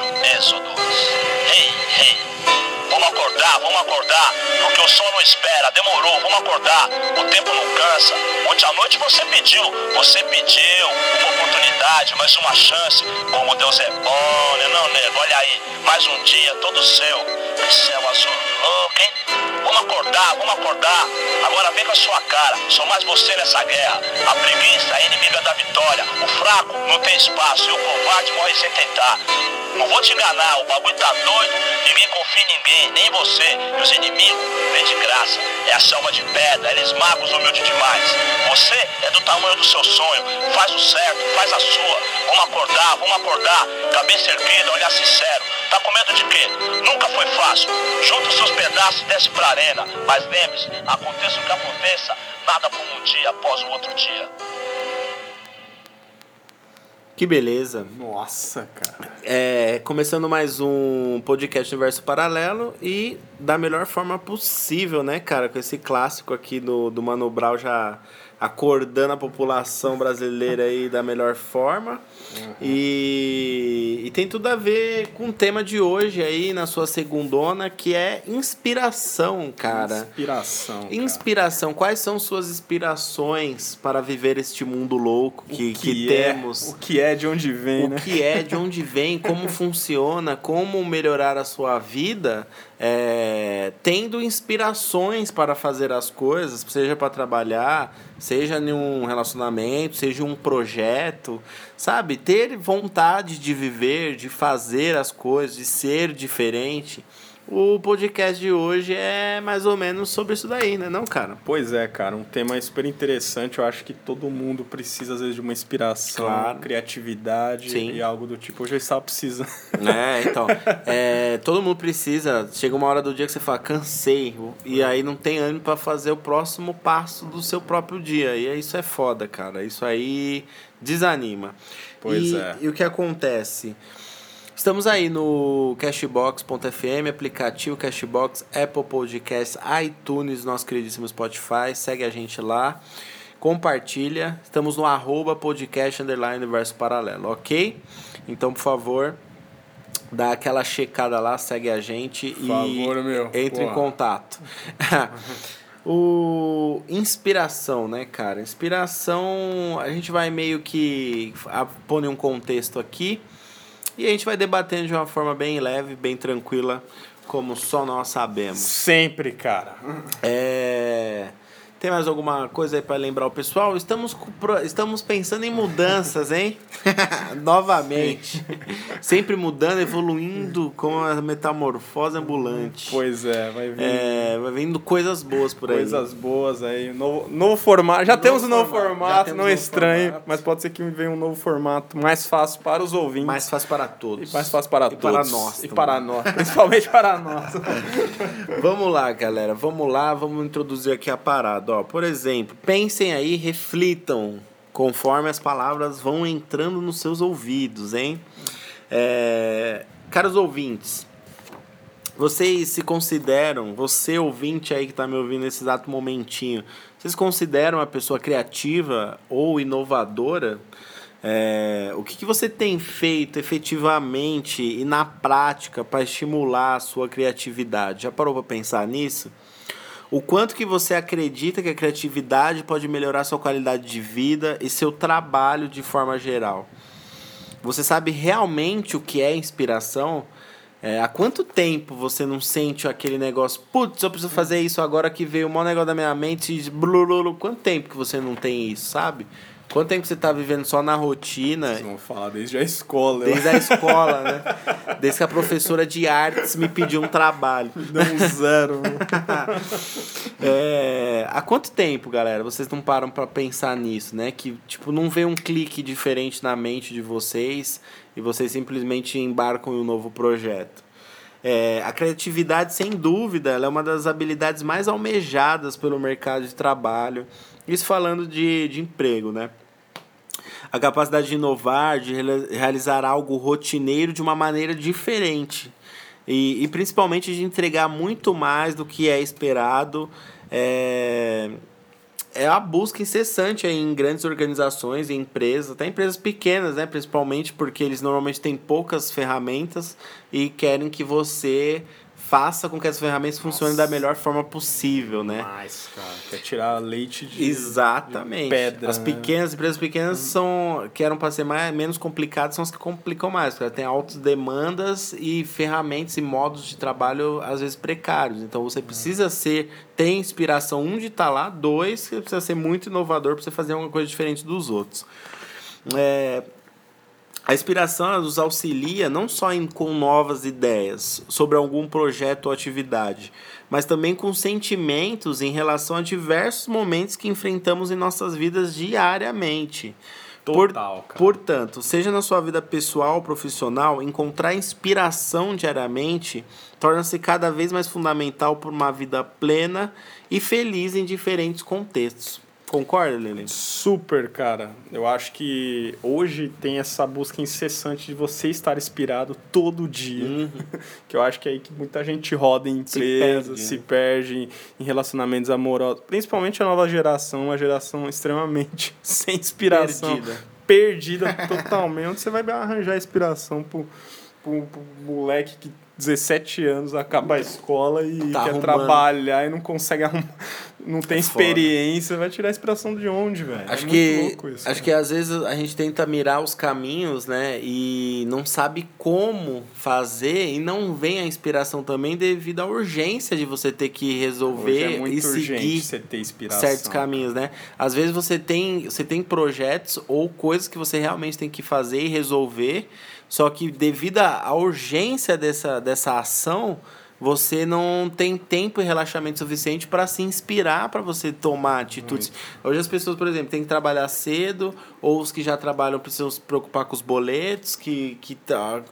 Rádio Êxodos. Ei, ei, vamos acordar, vamos acordar, porque o sol não espera, demorou, vamos acordar, o tempo não cansa. Ontem à noite você pediu, você pediu uma oportunidade, mais uma chance. Como Deus é bom, né não, nego? Olha aí, mais um dia todo seu. Que céu azul louco, hein? Vamos acordar, vamos acordar. Agora vem com a sua cara. Sou mais você nessa guerra. A preguiça é inimiga da vitória. O fraco não tem espaço e o covarde morre sem tentar. Não vou te enganar, o bagulho tá doido. Ninguém confia em ninguém, nem você. E os inimigos vêm de graça. É a selva de pedra, eles magos humildes demais. Você é do tamanho do seu sonho. Faz o certo, faz a sua. Vamos acordar, vamos acordar. Cabeça erguida, olhar sincero. Tá com medo de quê? Nunca foi fácil. Junta os seus pedaços e desce pra arena. Mas lembre-se, aconteça o que aconteça, nada como um dia após o outro dia. Que beleza. Nossa, cara. É, começando mais um podcast Universo Paralelo e da melhor forma possível, né, cara? Com esse clássico aqui do, do Mano Brown já acordando a população brasileira aí da melhor forma. Uhum. E, e tem tudo a ver com o tema de hoje aí na sua segundona, que é inspiração, cara. Inspiração. Cara. Inspiração. Quais são suas inspirações para viver este mundo louco que, que, que é, temos? O que é, de onde vem, o né? O que é, de onde vem, como funciona, como melhorar a sua vida é, tendo inspirações para fazer as coisas, seja para trabalhar, seja em um relacionamento, seja um projeto, sabe? Ter vontade de viver, de fazer as coisas, de ser diferente. O podcast de hoje é mais ou menos sobre isso daí, né, não, cara? Pois é, cara, um tema super interessante. Eu acho que todo mundo precisa, às vezes, de uma inspiração, claro. criatividade Sim. e algo do tipo. Hoje eu estava precisando. É, então. É, todo mundo precisa. Chega uma hora do dia que você fala, cansei. E aí não tem ânimo para fazer o próximo passo do seu próprio dia. E isso é foda, cara. Isso aí desanima. Pois e, é. E o que acontece? Estamos aí no Cashbox.fm, aplicativo Cashbox, Apple Podcasts, iTunes, nosso queridíssimo Spotify. Segue a gente lá, compartilha. Estamos no arroba podcast underline universo paralelo, ok? Então, por favor, dá aquela checada lá, segue a gente por e favor, meu. entre Porra. em contato. o inspiração, né, cara? Inspiração, a gente vai meio que pôr um contexto aqui e a gente vai debatendo de uma forma bem leve, bem tranquila, como só nós sabemos. Sempre, cara. É. Tem mais alguma coisa aí para lembrar o pessoal? Estamos, estamos pensando em mudanças, hein? Novamente. Sempre mudando, evoluindo com a metamorfose ambulante. Pois é, vai vindo. É, vai vindo coisas boas por aí. Coisas boas aí. Novo, novo formato. Já novo temos um novo formato, formato não estranho, formato. mas pode ser que venha um novo formato mais fácil para os ouvintes. Mais fácil para todos. E mais fácil para e todos. para nós. E também. para nós. Principalmente para nós. vamos lá, galera. Vamos lá, vamos introduzir aqui a parada. Ó, por exemplo, pensem aí, reflitam conforme as palavras vão entrando nos seus ouvidos, hein? É, caros ouvintes, vocês se consideram, você ouvinte aí que está me ouvindo nesse exato momentinho, vocês consideram uma pessoa criativa ou inovadora? É, o que, que você tem feito efetivamente e na prática para estimular a sua criatividade? Já parou para pensar nisso? O quanto que você acredita que a criatividade pode melhorar sua qualidade de vida e seu trabalho de forma geral. Você sabe realmente o que é inspiração? É, há quanto tempo você não sente aquele negócio, putz, eu preciso fazer isso agora que veio o maior negócio da minha mente, blululu, quanto tempo que você não tem isso, sabe? Quanto tempo você tá vivendo só na rotina? Vocês vão falar desde a escola. Desde a escola, né? Desde que a professora de artes me pediu um trabalho. Não zero. é, há quanto tempo, galera, vocês não param para pensar nisso, né? Que, tipo, não vê um clique diferente na mente de vocês e vocês simplesmente embarcam em um novo projeto. É, a criatividade, sem dúvida, é uma das habilidades mais almejadas pelo mercado de trabalho. Isso falando de, de emprego, né? A capacidade de inovar, de realizar algo rotineiro de uma maneira diferente. E, e principalmente de entregar muito mais do que é esperado. É, é a busca incessante em grandes organizações, em empresas, até empresas pequenas, né? Principalmente porque eles normalmente têm poucas ferramentas e querem que você faça com que as ferramentas Nossa. funcionem da melhor forma possível, né? Mais, cara. Quer tirar leite de, Exatamente. De pedra. As né? pequenas, empresas pequenas hum. são, que eram para ser mais, menos complicadas, são as que complicam mais, porque tem altas demandas e ferramentas e modos de trabalho, às vezes, precários. Então, você precisa ser, ter inspiração, um, de estar tá lá, dois, você precisa ser muito inovador para você fazer alguma coisa diferente dos outros. É, a inspiração nos auxilia não só em, com novas ideias sobre algum projeto ou atividade, mas também com sentimentos em relação a diversos momentos que enfrentamos em nossas vidas diariamente. Total, Por. Portanto, seja na sua vida pessoal ou profissional, encontrar inspiração diariamente torna-se cada vez mais fundamental para uma vida plena e feliz em diferentes contextos. Concorda, Lili? Super, cara. Eu acho que hoje tem essa busca incessante de você estar inspirado todo dia. Uhum. que eu acho que é aí que muita gente roda em empresas, se, perde, se né? perde em relacionamentos amorosos. Principalmente a nova geração, uma geração extremamente sem inspiração. Perdida. Perdida totalmente. Onde você vai arranjar inspiração pro, pro, pro moleque que 17 anos, acaba a escola e tá quer arrumando. trabalhar e não consegue arrumar, não tem é experiência, vai tirar a inspiração de onde, velho? Acho é que isso, acho que às vezes a gente tenta mirar os caminhos, né, e não sabe como fazer e não vem a inspiração também devido à urgência de você ter que resolver é e seguir certos caminhos, né? Às vezes você tem você tem projetos ou coisas que você realmente tem que fazer e resolver só que devido à urgência dessa, dessa ação, você não tem tempo e relaxamento suficiente para se inspirar para você tomar atitudes. Hoje as pessoas, por exemplo, têm que trabalhar cedo, ou os que já trabalham precisam se preocupar com os boletos, que, que tá,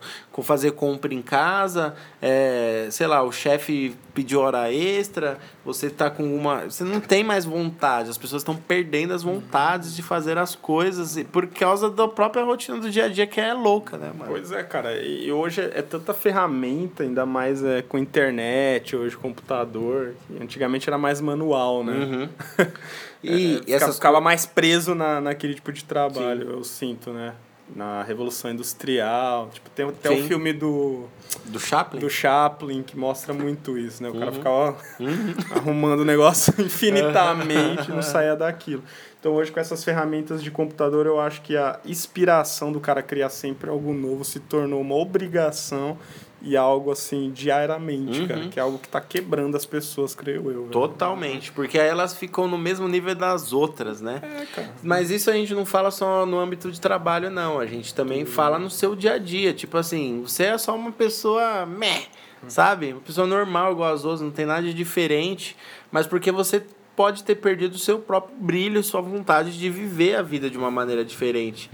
fazer compra em casa, é, sei lá, o chefe pediu hora extra, você tá com uma. Você não tem mais vontade, as pessoas estão perdendo as vontades de fazer as coisas por causa da própria rotina do dia a dia que é louca, né, mano? Pois é, cara. E hoje é tanta ferramenta, ainda mais é, com internet, hoje computador. Antigamente era mais manual, né? Uhum. E, é, essas ficava mais preso na, naquele tipo de trabalho, Sim. eu sinto, né? Na Revolução Industrial. Tipo, tem até o filme do. Do Chaplin? Do Chaplin, que mostra muito isso, né? O uhum. cara ficava uhum. arrumando o negócio infinitamente, não saía daquilo. Então hoje com essas ferramentas de computador eu acho que a inspiração do cara criar sempre algo novo se tornou uma obrigação e algo assim diariamente, uhum. cara, que é algo que está quebrando as pessoas, creio eu. Velho. Totalmente, porque aí elas ficam no mesmo nível das outras, né? É, cara. Mas isso a gente não fala só no âmbito de trabalho, não. A gente também fala no seu dia a dia. Tipo assim, você é só uma pessoa meh, uhum. sabe? Uma pessoa normal igual as outras, não tem nada de diferente, mas porque você pode ter perdido o seu próprio brilho, sua vontade de viver a vida de uma maneira diferente.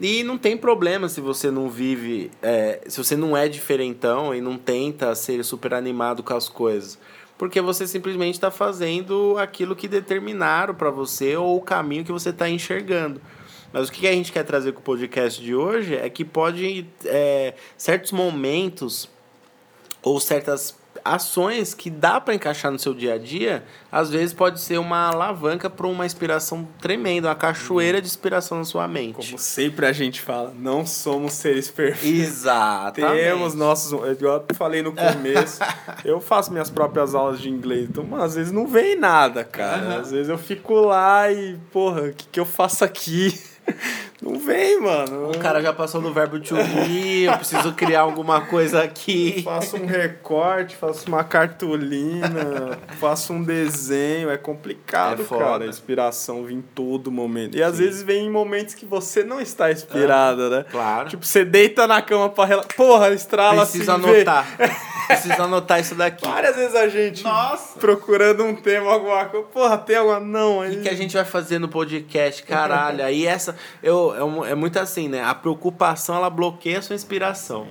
E não tem problema se você não vive, é, se você não é diferentão e não tenta ser super animado com as coisas. Porque você simplesmente está fazendo aquilo que determinaram para você ou o caminho que você está enxergando. Mas o que a gente quer trazer com o podcast de hoje é que pode é, certos momentos ou certas ações que dá para encaixar no seu dia a dia, às vezes pode ser uma alavanca para uma inspiração tremenda, uma cachoeira de inspiração na sua mente. Como sempre a gente fala, não somos seres perfeitos. Exatamente. Temos nossos. Eu falei no começo, eu faço minhas próprias aulas de inglês, então às vezes não vem nada, cara. Uhum. Às vezes eu fico lá e, porra, o que, que eu faço aqui? Não vem, mano. O cara já passou no verbo to be, eu preciso criar alguma coisa aqui. Faço um recorte, faço uma cartolina, faço um desenho. É complicado, é cara. A inspiração vem em todo momento. E às Sim. vezes vem em momentos que você não está inspirada, é, né? Claro. Tipo, você deita na cama pra relaxar. Porra, estrala Precisa assim. anotar. Precisa anotar isso daqui. Várias vezes a gente Nossa. procurando um tema, alguma coisa. Porra, tem alguma. Não, aí. O que a gente vai fazer no podcast? Caralho. aí essa. Eu, é, é muito assim, né? A preocupação, ela bloqueia a sua inspiração.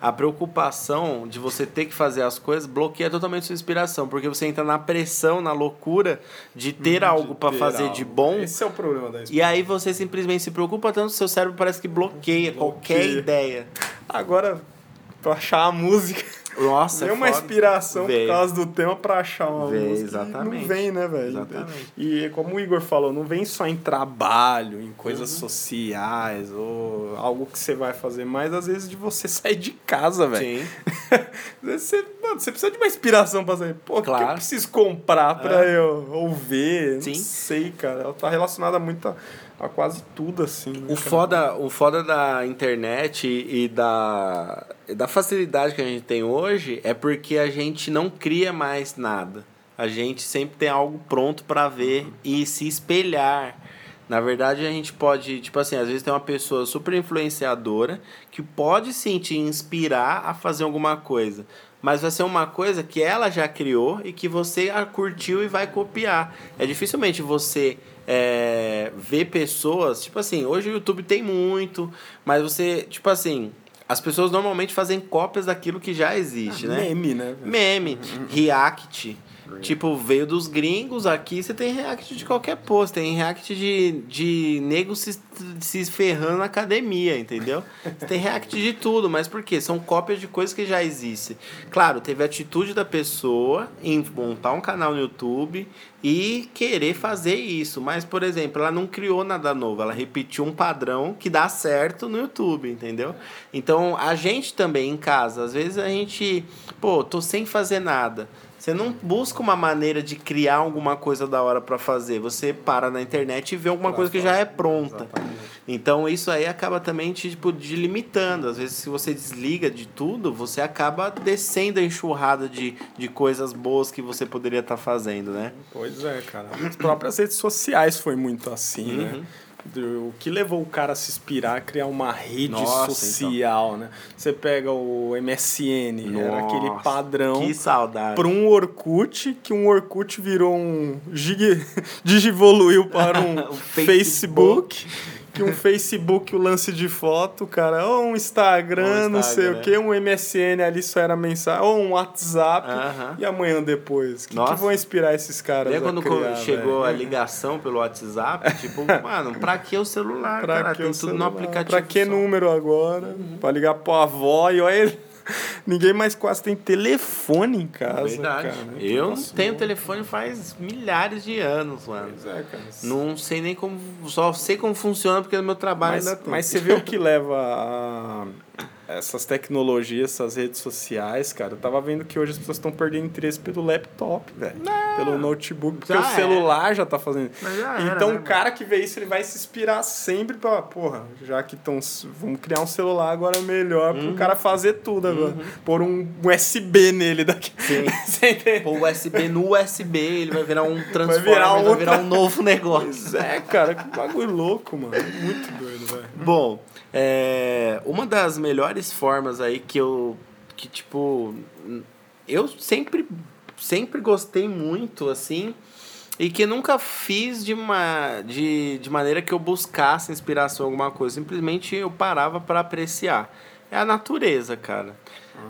A preocupação de você ter que fazer as coisas bloqueia totalmente sua inspiração, porque você entra na pressão, na loucura de ter uhum, algo para fazer algo. de bom. Esse é o problema da inspiração. E aí você simplesmente se preocupa tanto, seu cérebro parece que bloqueia, bloqueia. qualquer ideia. Agora, pra achar a música. Nossa, Vem é uma inspiração por causa do tema pra achar uma Vem, música. exatamente. Não vem, né, velho? Exatamente. E como o Igor falou, não vem só em trabalho, em coisas Uhum. sociais ou algo que você vai fazer, mas às vezes de você sair de casa, velho. Sim. Você, mano, você precisa de uma inspiração pra sair. Pô, o que eu Claro. preciso comprar pra É. eu ouvir? Sim. Não sei, cara. Ela tá relacionada muito a, a quase tudo, assim. né, O foda, o foda da internet e da, da facilidade que a gente tem hoje é porque a gente não cria mais nada. A gente sempre tem algo pronto para ver e se espelhar. Na verdade, a gente pode, tipo assim, às vezes tem uma pessoa super influenciadora que pode sim te inspirar a fazer alguma coisa. Mas vai ser uma coisa que ela já criou e que você a curtiu e vai copiar. É dificilmente você é, ver pessoas, tipo assim, hoje o YouTube tem muito, mas você, tipo assim, as pessoas normalmente fazem cópias daquilo que já existe, né? Meme, né? Meme, react. Tipo, veio dos gringos, aqui você tem react de qualquer post. Tem react de, de nego se, se ferrando na academia, entendeu? Você tem react de tudo, mas por quê? São cópias de coisas que já existem. Claro, teve a atitude da pessoa em montar um canal no YouTube e querer fazer isso. Mas, por exemplo, ela não criou nada novo, ela repetiu um padrão que dá certo no YouTube, entendeu? Então, a gente também em casa, às vezes a gente, pô, tô sem fazer nada. Você não busca uma maneira de criar alguma coisa da hora para fazer. Você para na internet e vê alguma coisa que já é pronta. Então isso aí acaba também te tipo, te limitando. Às vezes, se você desliga de tudo, você acaba descendo a enxurrada de, de coisas boas que você poderia estar fazendo, né? Pois é, cara. As próprias redes sociais foi muito assim, né? Do- O que levou o cara a se inspirar a criar uma rede Nossa, social, né? Você pega o MSN, era aquele Nossa, padrão Que saudade. para um Orkut, que um Orkut virou um gig... digivoluiu para um O Facebook. Que um Facebook, o lance de foto, cara, ou um Instagram, Um não sei o Instagram. que, um MSN ali só era mensagem, ou um WhatsApp, Aham. e amanhã depois? O que, que vão inspirar esses caras Lembra a quando criar, chegou a velho? ligação pelo WhatsApp? Tipo, mano, pra que o celular, Pra cara? que Tem o tudo no celular? aplicativo. Pra que só. número agora? Pra ligar pra avó e olha ele. Ninguém mais quase tem telefone em casa. Verdade. Cara. Eu não tenho telefone faz milhares de anos, mano. Pois é, cara. Não sei nem como. Só sei como funciona porque no meu trabalho Mas, ainda tem. mas você vê o que leva a essas tecnologias, essas redes sociais, cara. Eu tava vendo que hoje as pessoas estão perdendo interesse pelo laptop, velho. Pelo notebook, porque o celular já tá fazendo. Já então né, o cara que vê isso, ele vai se inspirar sempre pra, porra, já que estão. Vamos criar um celular agora melhor Uhum. pro cara fazer tudo agora. Pôr um USB nele daqui. Sim. Você entende? Pô, USB no USB, ele vai virar um Transformer, vai virar virar, outra- um novo negócio. Pois é, cara, que bagulho louco, mano. Muito doido, velho. Bom, é, uma das melhores formas aí que eu. Que tipo. Eu sempre, sempre gostei muito, assim. E que nunca fiz de, uma, de, de maneira que eu buscasse inspiração em alguma coisa. Simplesmente eu parava para apreciar. É a natureza, cara.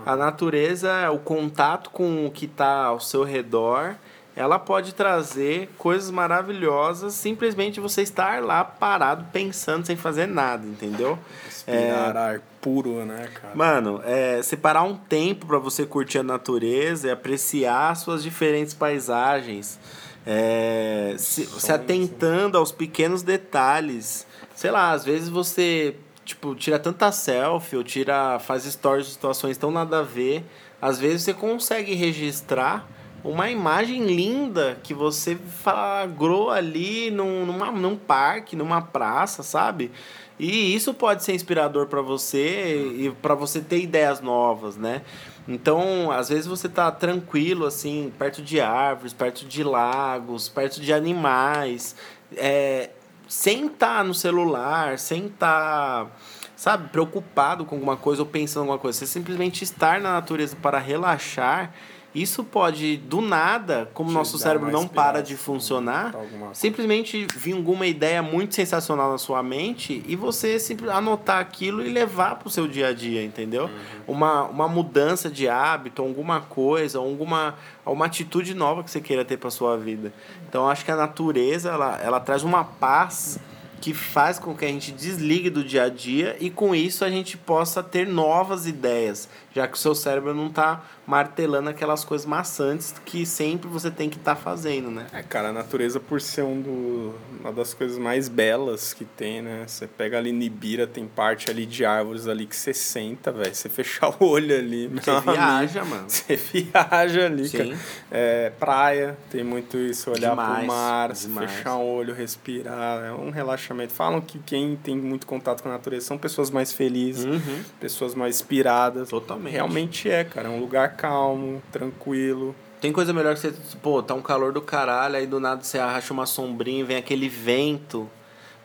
A natureza, o contato com o que está ao seu redor, ela pode trazer coisas maravilhosas simplesmente você estar lá parado pensando sem fazer nada, entendeu? Respirar ar puro, né, cara? Mano, é, separar um tempo para você curtir a natureza e apreciar suas diferentes paisagens, é, se, se atentando aos pequenos detalhes. Sei lá, às vezes você tipo tira tanta selfie ou tira faz stories de situações tão nada a ver. Às vezes você consegue registrar uma imagem linda que você flagrou ali num, numa, num parque, numa praça, sabe? E isso pode ser inspirador para você e para você ter ideias novas, né? Então, às vezes você tá tranquilo, assim, perto de árvores, perto de lagos, perto de animais, é, sem estar no celular, sem estar, sabe, preocupado com alguma coisa ou pensando em alguma coisa. Você simplesmente estar na natureza para relaxar, isso pode, do nada, como Te nosso cérebro não para de funcionar, alguma simplesmente vir alguma ideia muito sensacional na sua mente e você simplesmente anotar aquilo e levar para o seu dia a dia, entendeu? Uhum. Uma, uma mudança de hábito, alguma coisa, alguma uma atitude nova que você queira ter para sua vida. Então acho que a natureza ela, ela traz uma paz que faz com que a gente desligue do dia a dia e com isso a gente possa ter novas ideias, já que o seu cérebro não está martelando aquelas coisas maçantes que sempre você tem que estar tá fazendo, né? É, cara, a natureza por ser um do, uma das coisas mais belas que tem, né? Você pega ali Nibira, tem parte ali de árvores ali que você senta, velho, você fecha o olho ali. Você viaja, mano. Você viaja ali, Sim. cara. É, praia, tem muito isso, olhar demais, pro mar, demais. fechar o olho, respirar, é um relaxamento. Falam que quem tem muito contato com a natureza são pessoas mais felizes, uhum. pessoas mais inspiradas. Totalmente. Realmente é, cara, é um lugar calmo, tranquilo. Tem coisa melhor que você, pô, tá um calor do caralho, aí do nada você arracha uma sombrinha, vem aquele vento.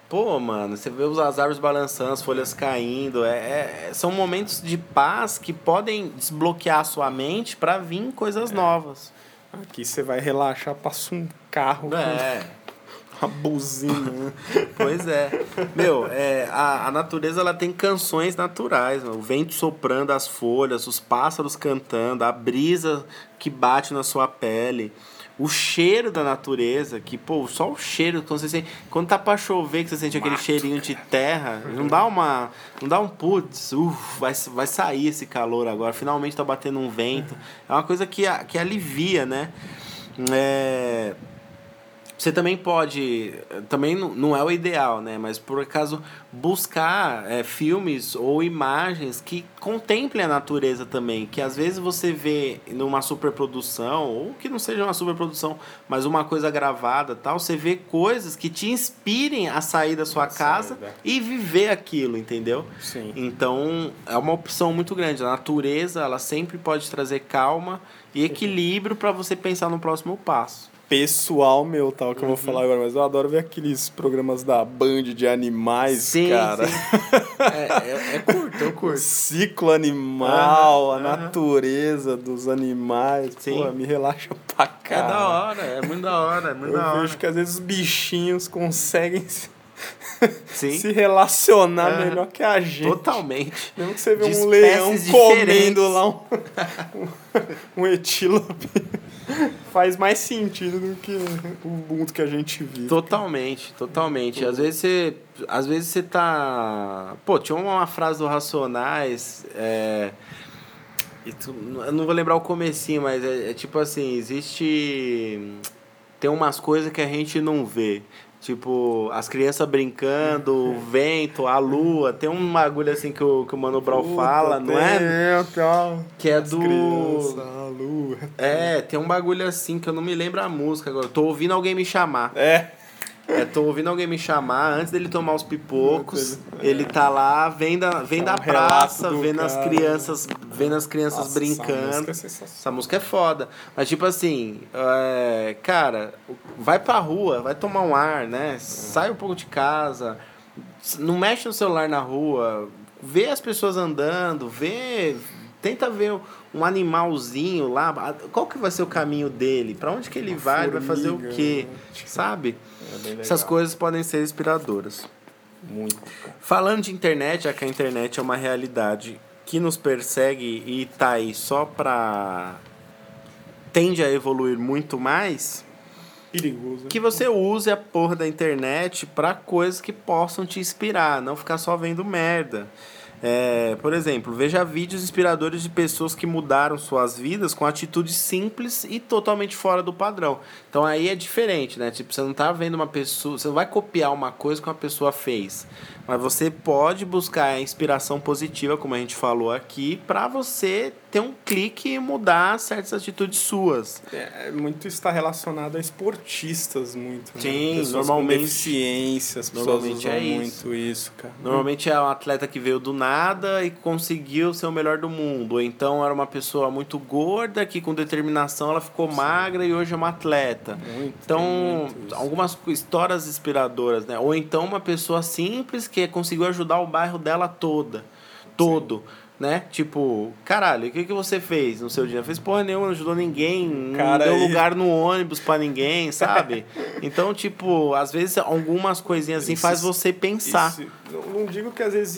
Pô, mano, você vê as árvores balançando, as folhas caindo. É, é são momentos de paz que podem desbloquear a sua mente para vir coisas é. novas. Aqui você vai relaxar, passa um carro. É. Uma buzina. pois é. Meu, é, a, a natureza ela tem canções naturais. O vento soprando as folhas, os pássaros cantando, a brisa que bate na sua pele. O cheiro da natureza, que, pô, só o cheiro, quando você sente, quando tá pra chover, que você sente aquele cheirinho de terra, não dá uma, não dá um putz, uf, vai, vai sair esse calor agora, finalmente tá batendo um vento. É uma coisa que, que alivia, né? É, você também pode, também não é o ideal, né? Mas por acaso buscar é, filmes ou imagens que contemplem a natureza também, que às vezes você vê numa superprodução ou que não seja uma superprodução, mas uma coisa gravada, tal, você vê coisas que te inspirem a sair da sua casa saída. e viver aquilo, entendeu? Sim. Então é uma opção muito grande. A natureza ela sempre pode trazer calma e equilíbrio para você pensar no próximo passo pessoal meu, tal, que uhum. eu vou uhum. falar agora, mas eu adoro ver aqueles programas da Band de animais, sim, cara. Sim. é, é, é curto, eu curto. Ciclo animal, uhum. a natureza dos animais. Sim. Pô, me relaxa pra caralho. É da hora, é muito da hora, é muito eu da hora. Eu vejo que às vezes os bichinhos conseguem se, se relacionar uhum. melhor que a gente. Totalmente. Mesmo que você vê um leão comendo lá um, um, um etílope faz mais sentido do que o mundo que a gente vive. Totalmente, totalmente. Às vezes você. Às vezes você tá. Pô, tinha uma frase do Racionais. É... Eu não vou lembrar o comecinho, mas é, é tipo assim, existe. Tem umas coisas que a gente não vê. Tipo, as crianças brincando, o vento, a lua. Tem um bagulho assim que o, que o Mano Brown Puta, fala, não é? Tá. Que é do. Criança, a lua. É, tem um bagulho assim que eu não me lembro a música agora. Tô ouvindo alguém me chamar. É. É, tô ouvindo alguém me chamar, antes dele tomar os pipocos, é. ele tá lá, vem da, vem é um da praça, vendo cara. as crianças, vendo as crianças Nossa, brincando. Essa música, é essa música é foda. Mas tipo assim, é, cara, vai pra rua, vai tomar um ar, né? Sai um pouco de casa, não mexe no celular na rua, vê as pessoas andando, vê. Tenta ver um animalzinho lá, qual que vai ser o caminho dele? Para onde que ele Uma vai? Formiga, ele vai fazer o quê? Né? Sabe? É Essas coisas podem ser inspiradoras. Muito. Falando de internet, já que a internet é uma realidade que nos persegue e tá aí só pra. tende a evoluir muito mais. Perigoso. Que você use a porra da internet para coisas que possam te inspirar, não ficar só vendo merda. É, por exemplo, veja vídeos inspiradores de pessoas que mudaram suas vidas com atitudes simples e totalmente fora do padrão. Então aí é diferente, né? Tipo, você não tá vendo uma pessoa, você não vai copiar uma coisa que uma pessoa fez. Mas você pode buscar a inspiração positiva, como a gente falou aqui, para você ter um clique e mudar certas atitudes suas. É, muito está relacionado a esportistas muito. Né? Sim, né? normalmente. Com deficiências, normalmente é isso. muito isso, cara. Normalmente é um atleta que veio do nada e conseguiu ser o melhor do mundo. Ou então era uma pessoa muito gorda que com determinação ela ficou Sim. magra e hoje é uma atleta. Muito, então, algumas histórias inspiradoras, né? Ou então uma pessoa simples que conseguiu ajudar o bairro dela toda. Todo. Sim. Né? Tipo, caralho, o que, que você fez no seu dia? Fez porra nenhuma, não ajudou ninguém, Cara, não deu lugar no ônibus para ninguém, sabe? então, tipo, às vezes algumas coisinhas assim isso, faz você pensar. Isso, não digo que às vezes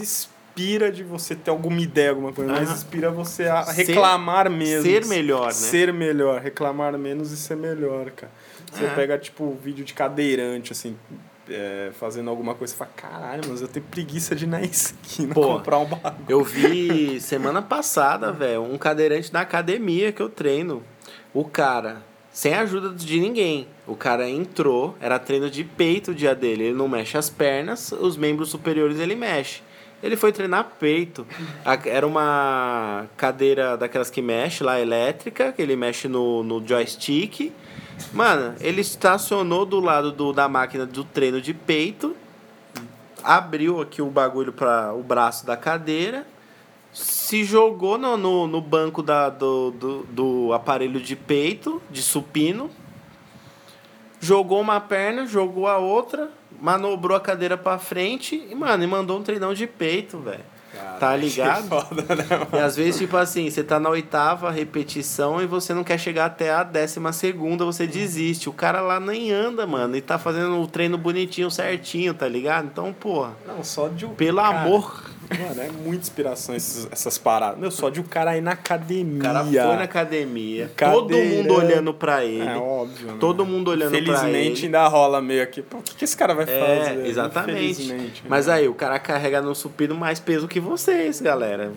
inspira de você ter alguma ideia, alguma coisa, mas inspira você a reclamar ser, mesmo. Ser melhor, né? Ser melhor, reclamar menos e ser melhor, cara. Você pega, tipo, vídeo de cadeirante, assim, é, fazendo alguma coisa, você fala, caralho, mas eu tenho preguiça de ir na esquina Pô, comprar um bagulho. Eu vi semana passada, velho, um cadeirante da academia que eu treino. O cara, sem ajuda de ninguém, o cara entrou, era treino de peito o dia dele. Ele não mexe as pernas, os membros superiores ele mexe. Ele foi treinar peito. Era uma cadeira daquelas que mexe lá, elétrica, que ele mexe no, no joystick. Mano, ele estacionou do lado do, da máquina do treino de peito, abriu aqui o bagulho para o braço da cadeira, se jogou no, no, no banco da, do, do, do aparelho de peito, de supino, jogou uma perna, jogou a outra, manobrou a cadeira pra frente e, mano, e mandou um treinão de peito, velho. Tá ligado? Foda, né, e às vezes, tipo assim, você tá na oitava repetição e você não quer chegar até a décima segunda, você desiste. O cara lá nem anda, mano, e tá fazendo o treino bonitinho, certinho, tá ligado? Então, porra. Não, só de um. Pelo cara, amor. Mano, é muita inspiração esses, essas paradas. Meu, só de o um cara ir na academia. O cara foi na academia. Todo mundo olhando pra ele. É óbvio. Né? Todo mundo olhando pra ele. Felizmente ainda rola meio aqui. Pô, o que, que esse cara vai é, fazer? Exatamente. Mas aí, o cara carrega no supino mais peso que vocês, galera.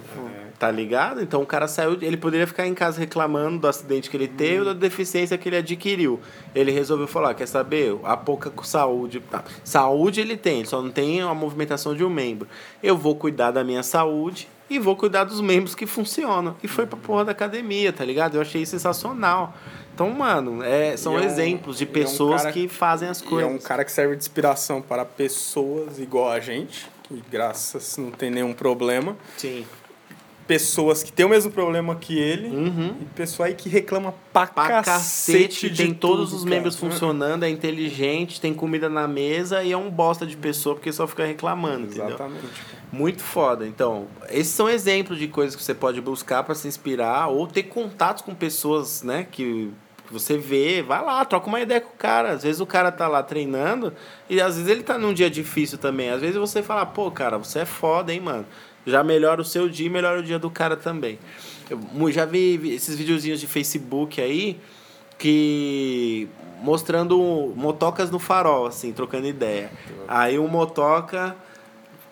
É. Tá ligado? Então o cara saiu, ele poderia ficar em casa reclamando do acidente que ele teve ou da deficiência que ele adquiriu. Ele resolveu falar, quer saber? A pouca saúde, tá. saúde ele tem, só não tem a movimentação de um membro. Eu vou cuidar da minha saúde e vou cuidar dos membros que funcionam. E foi pra porra da academia, tá ligado? Eu achei sensacional. Então, mano, é, são é um, exemplos de pessoas é um cara, que fazem as coisas. é um cara que serve de inspiração para pessoas igual a gente, que graças não tem nenhum problema. Sim pessoas que têm o mesmo problema que ele uhum. e pessoa aí que reclama pra, pra cacete, tem todos tudo, os cara. membros funcionando, é inteligente, tem comida na mesa e é um bosta de pessoa porque só fica reclamando, Exatamente. Entendeu? Muito foda. Então, esses são exemplos de coisas que você pode buscar para se inspirar ou ter contatos com pessoas, né, que você vê, vai lá, troca uma ideia com o cara. Às vezes o cara tá lá treinando e às vezes ele tá num dia difícil também. Às vezes você fala, pô, cara, você é foda, hein, mano já melhora o seu dia e melhora o dia do cara também. Eu já vi esses videozinhos de Facebook aí que mostrando motocas no farol, assim, trocando ideia. Aí um motoca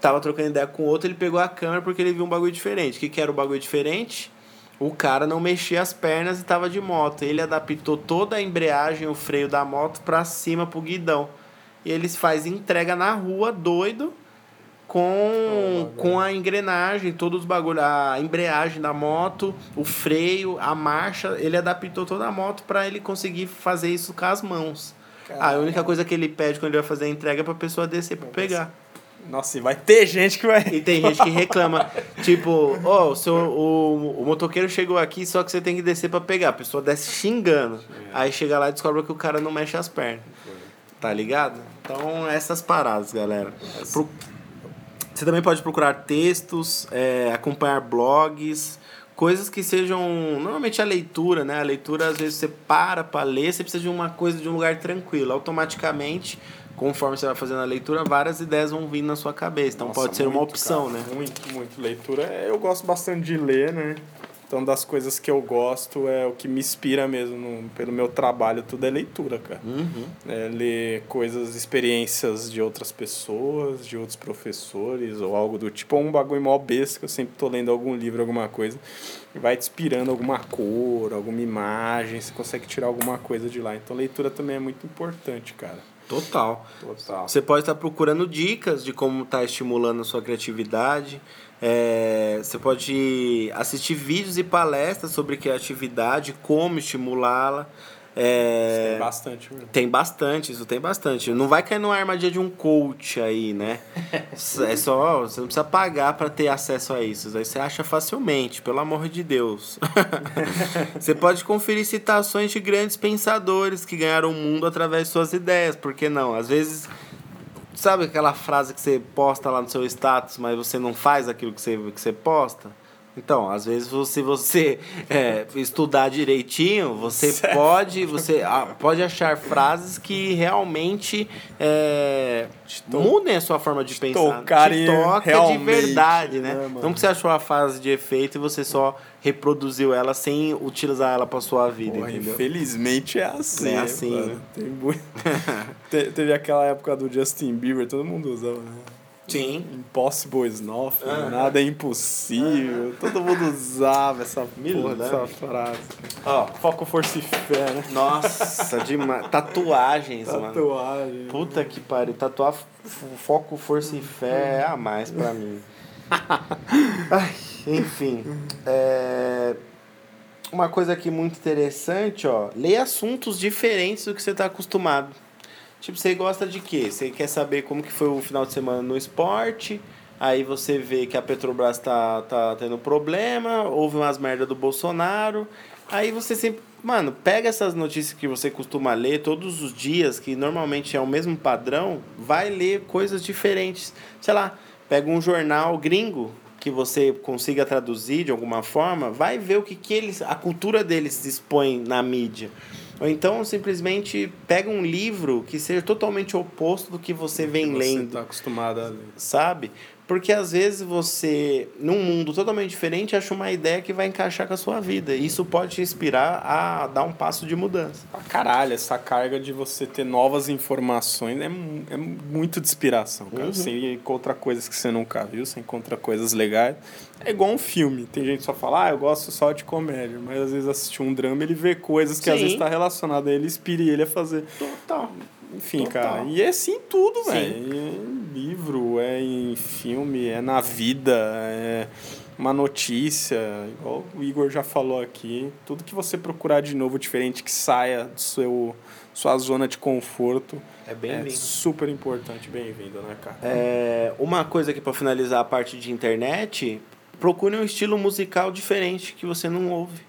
tava trocando ideia com outro, ele pegou a câmera porque ele viu um bagulho diferente. O que, que era o bagulho diferente? O cara não mexia as pernas e tava de moto. Ele adaptou toda a embreagem, o freio da moto para cima pro guidão. E eles faz entrega na rua, doido com, com a engrenagem, todos os bagulhos, a embreagem da moto, o freio, a marcha, ele adaptou toda a moto para ele conseguir fazer isso com as mãos. Caramba. A única coisa que ele pede quando ele vai fazer a entrega é pra pessoa descer para pegar. Nossa, e vai ter gente que vai. E tem gente que reclama. tipo, ó, oh, o, seu, o, o motoqueiro chegou aqui, só que você tem que descer para pegar. A pessoa desce xingando. Aí chega lá e descobre que o cara não mexe as pernas. Tá ligado? Então, essas paradas, galera. Pro, você também pode procurar textos, é, acompanhar blogs, coisas que sejam. Normalmente a leitura, né? A leitura, às vezes, você para para ler, você precisa de uma coisa de um lugar tranquilo. Automaticamente, conforme você vai fazendo a leitura, várias ideias vão vindo na sua cabeça. Então Nossa, pode ser muito, uma opção, cara, né? Muito, muito. Leitura. Eu gosto bastante de ler, né? Então, das coisas que eu gosto, é o que me inspira mesmo no, pelo meu trabalho, tudo é leitura, cara. Uhum. É ler coisas, experiências de outras pessoas, de outros professores, ou algo do tipo. Um bagulho mó besta, que eu sempre tô lendo algum livro, alguma coisa, e vai te inspirando alguma cor, alguma imagem, você consegue tirar alguma coisa de lá. Então, leitura também é muito importante, cara. Total. Total. Você pode estar procurando dicas de como tá estimulando a sua criatividade. É, você pode assistir vídeos e palestras sobre criatividade, como estimulá-la. É, tem bastante. Mesmo. Tem bastante, isso tem bastante. Não vai cair numa armadilha de um coach aí, né? é só, você não precisa pagar para ter acesso a isso. Aí você acha facilmente, pelo amor de Deus. você pode conferir citações de grandes pensadores que ganharam o mundo através de suas ideias, por que não? Às vezes Sabe aquela frase que você posta lá no seu status, mas você não faz aquilo que você, que você posta? Então, às vezes, se você é, estudar direitinho, você certo. pode você pode achar frases que realmente é, mudem a sua forma de pensar. Te toca de verdade, né? né Não que você achou a frase de efeito e você só reproduziu ela sem utilizar ela para sua vida, Porra, entendeu? Infelizmente é assim. É assim. Né? Tem muito... Teve aquela época do Justin Bieber, todo mundo usava, né? Sim. Impossible is nothing, uhum. nada é impossível. Uhum. Todo mundo usava essa, porra, essa frase. Ó, foco, força e fé, né? Nossa, demais. Tatuagens, mano. Tatuagem. Puta que pariu. Tatuar foco, força e fé é a mais pra mim. Enfim. É... Uma coisa aqui muito interessante, ó. Leia assuntos diferentes do que você tá acostumado. Tipo, você gosta de quê? Você quer saber como que foi o final de semana no esporte, aí você vê que a Petrobras tá, tá tendo problema, houve umas merda do Bolsonaro, aí você sempre... Mano, pega essas notícias que você costuma ler todos os dias, que normalmente é o mesmo padrão, vai ler coisas diferentes. Sei lá, pega um jornal gringo que você consiga traduzir de alguma forma, vai ver o que, que eles, a cultura deles expõe na mídia. Ou então simplesmente pega um livro que seja totalmente oposto do que você vem que lendo. Você está acostumado a ler. Sabe? Porque às vezes você, num mundo totalmente diferente, acha uma ideia que vai encaixar com a sua vida. E isso pode te inspirar a dar um passo de mudança. Ah, caralho, essa carga de você ter novas informações é, é muito de inspiração, cara. Uhum. Você encontra coisas que você nunca viu, você encontra coisas legais. É igual um filme. Tem gente que só fala, ah, eu gosto só de comédia. Mas às vezes assistir um drama, ele vê coisas que Sim. às vezes está relacionado a ele, inspira ele a fazer. Total. Enfim, Total. cara. E é assim tudo, velho. Livro, é em filme, é na vida, é uma notícia. Igual o Igor já falou aqui. Tudo que você procurar de novo, diferente, que saia do seu sua zona de conforto. É bem é super importante, bem-vindo, né, cara? É, uma coisa aqui para finalizar a parte de internet, procure um estilo musical diferente que você não ouve.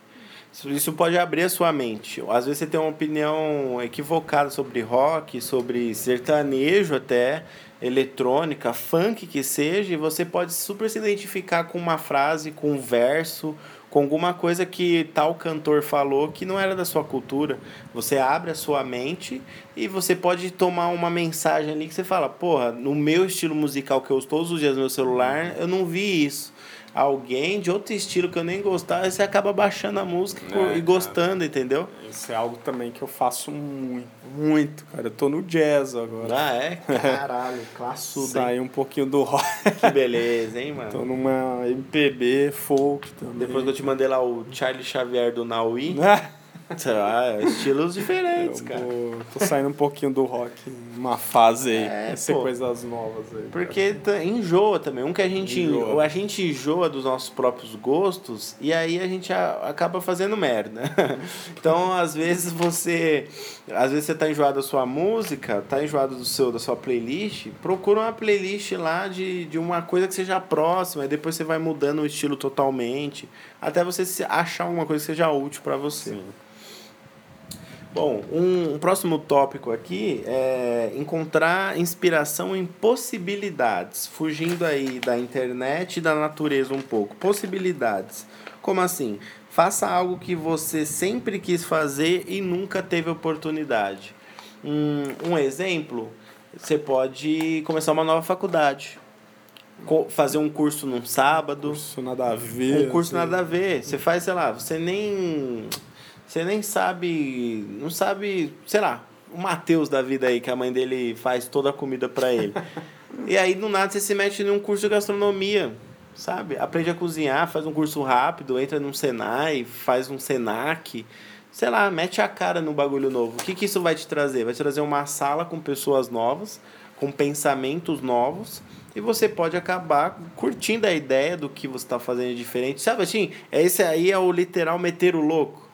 Isso pode abrir a sua mente. Às vezes você tem uma opinião equivocada sobre rock, sobre sertanejo até, eletrônica, funk que seja, e você pode super se identificar com uma frase, com um verso, com alguma coisa que tal cantor falou que não era da sua cultura. Você abre a sua mente e você pode tomar uma mensagem ali que você fala, porra, no meu estilo musical que eu uso todos os dias no meu celular, eu não vi isso alguém de outro estilo que eu nem gostava, você acaba baixando a música é, e gostando, cara, entendeu? Isso é algo também que eu faço muito, muito, cara. Eu tô no jazz agora. Ah, é? Caralho, classudo. Saí um pouquinho do rock. Que beleza, hein, mano? Tô numa MPB, folk também. Depois que eu te mandei lá o Charlie Xavier do Naui. Ah, estilos diferentes, cara. Vou, tô saindo um pouquinho do rock, uma fase aí, é, ser coisas novas aí. Porque cara. enjoa também. Um que a gente enjoa. a gente enjoa dos nossos próprios gostos e aí a gente acaba fazendo merda. então, às vezes você, às vezes você tá enjoado da sua música, tá enjoado do seu da sua playlist, procura uma playlist lá de, de uma coisa que seja próxima, e depois você vai mudando o estilo totalmente, até você achar uma coisa que seja útil para você. Sim. Bom, um, um, próximo tópico aqui é encontrar inspiração em possibilidades, fugindo aí da internet e da natureza um pouco. Possibilidades. Como assim? Faça algo que você sempre quis fazer e nunca teve oportunidade. Um, um exemplo, você pode começar uma nova faculdade. Fazer um curso num sábado. Um curso nada a ver. Um curso assim. nada a ver. Você faz, sei lá, você nem você nem sabe, não sabe, sei lá, o Matheus da vida aí, que a mãe dele faz toda a comida para ele. e aí, do nada, você se mete num curso de gastronomia, sabe? Aprende a cozinhar, faz um curso rápido, entra num Senai, faz um Senac. Sei lá, mete a cara no bagulho novo. O que, que isso vai te trazer? Vai te trazer uma sala com pessoas novas, com pensamentos novos, e você pode acabar curtindo a ideia do que você está fazendo diferente. Sabe assim? Esse aí é o literal meter o louco.